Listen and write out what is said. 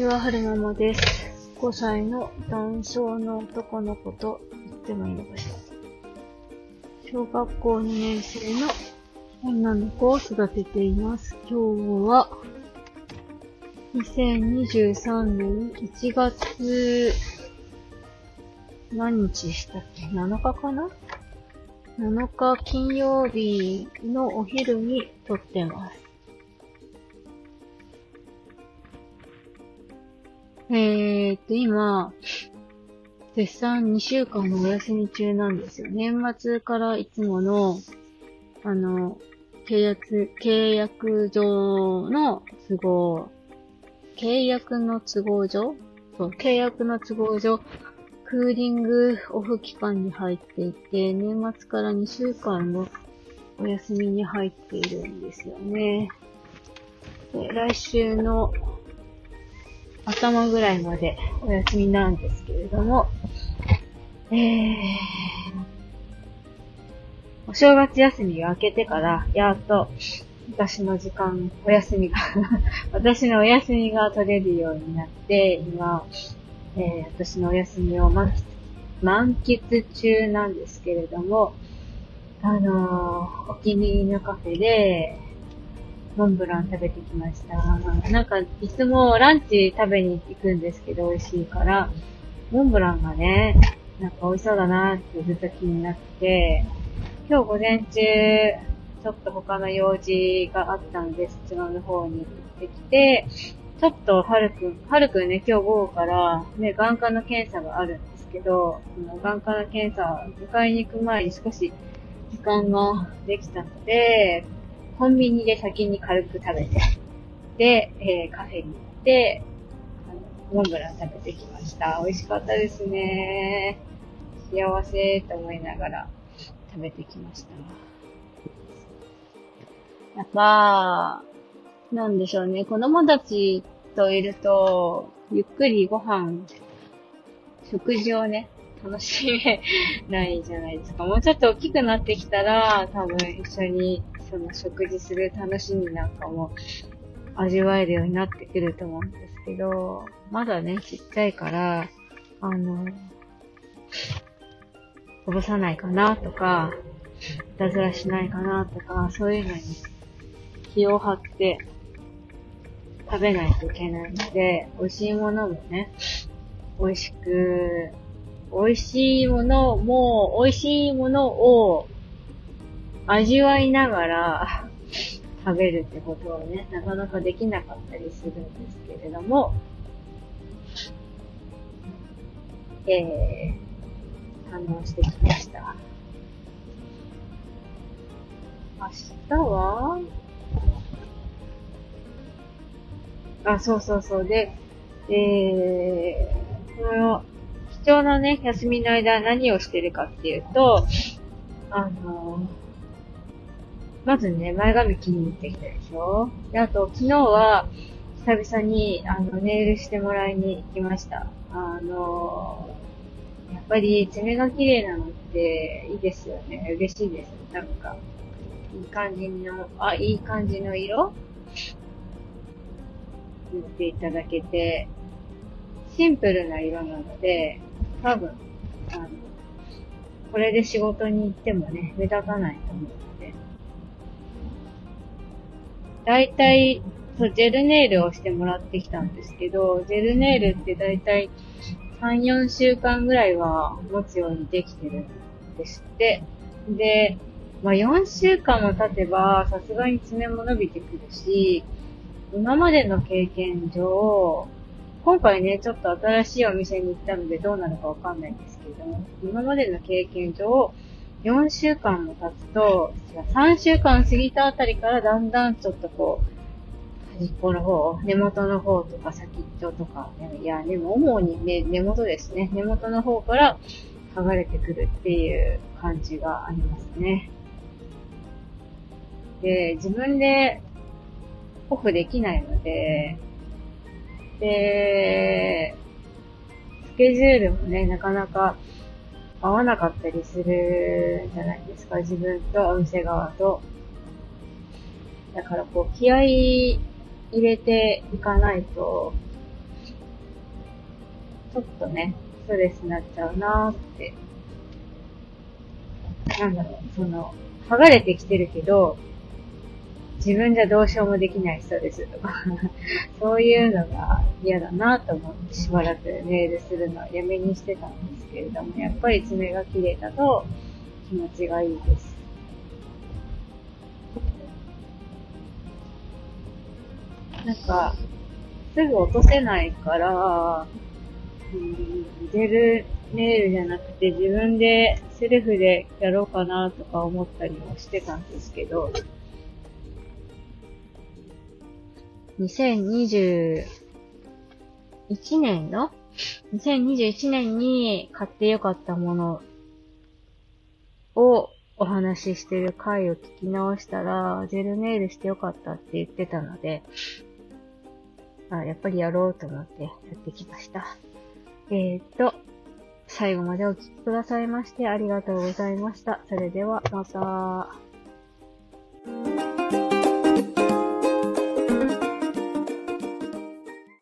ちは、はるままです。5歳の男性の男の子と言ってもいいのかしら。小学校2年生の女の子を育てています。今日は、2023年1月、何日でしたっけ ?7 日かな ?7 日金曜日のお昼に撮ってます。えーっと、今、絶賛2週間のお休み中なんですよ。年末からいつもの、あの、契約、契約上の都合、契約の都合上？そう、契約の都合上、クーリングオフ期間に入っていて、年末から2週間のお休みに入っているんですよね。で来週の頭ぐらいまでお休みなんですけれども、えー、お正月休みが明けてから、やっと私の時間、お休みが 私のお休みが取れるようになって、今、えー私のお休みを満喫満喫中なんですけれども、あのーお気に入りのカフェで、モンブラン食べてきました。なんか、いつもランチ食べに行くんですけど、美味しいから、モンブランがね、なんか美味しそうだなってずっと気になって、今日午前中、ちょっと他の用事があったんで、そちらの方に行ってきて、ちょっと、はるくん、はるくんね、今日午後から、ね、眼科の検査があるんですけど、その眼科の検査、迎えに行く前に少し時間ができたので、コンビニで先に軽く食べて、で、えーカフェに行って、モンブラン食べてきました。美味しかったですね。幸せと思いながら食べてきました。やっぱ、なんでしょうね。子供たちといると、ゆっくりご飯、食事をね、楽しめないじゃないですか。もうちょっと大きくなってきたら、多分一緒にその食事する楽しみなんかも味わえるようになってくると思うんですけど、まだね、ちっちゃいから、あの、こぼさないかなとか、いたずらしないかなとか、そういうのに気を張って食べないといけないので、美味しいものもね、美味しく、美味しいものも、美味しいものを味わいながら 食べるってことをね、なかなかできなかったりするんですけれども、えー、反応してきました。明日は？あ、そうそうそう。で、えー、この、貴重なね、休みの間何をしてるかっていうと、あの、まずね、前髪切りに行ってきたでしょ？で、あと、昨日は、久々に、あの、ネイルしてもらいに行きました。あの、やっぱり爪が綺麗なのっていいですよね。嬉しいです。なんか、いい感じの、あ、いい感じの色？塗っていただけて、シンプルな色なので、多分、あの、これで仕事に行ってもね、目立たないと思うので。だいたい、そう、ジェルネイルをしてもらってきたんですけど、ジェルネイルってだいたい3、4週間ぐらいは持つようにできてるんですって。で、まあ4週間も経てば、さすがに爪も伸びてくるし、今までの経験上、今回ね、ちょっと新しいお店に行ったのでどうなるかわかんないんですけれども、今までの経験上、4週間も経つと、3週間過ぎたあたりからだんだんちょっとこう、端っこの方、根元の方とか先っちょとか、いや、でも主にね、根元ですね。根元の方から剥がれてくるっていう感じがありますね。で、自分でオフできないので、で、スケジュールもね、なかなか合わなかったりするじゃないですか、自分とお店側と。だからこう、気合い入れていかないと、ちょっとね、ストレスになっちゃうなーって。なんだろう、その、剥がれてきてるけど、自分じゃどうしようもできないストレスとか そういうのが嫌だなと思ってしばらくメールするのはやめにしてたんですけれども、やっぱり爪が綺麗だと気持ちがいいです。なんか、すぐ落とせないから、うん、ジェルネイルじゃなくて自分でセルフでやろうかなとか思ったりもしてたんですけど、2021年の ?2021 年に買ってよかったものをお話ししてる回を聞き直したら、ジェルネイルしてよかったって言ってたので、あ、やっぱりやろうと思ってやってきました。えー、っと、最後までお聴きくださいましてありがとうございました。それではまた。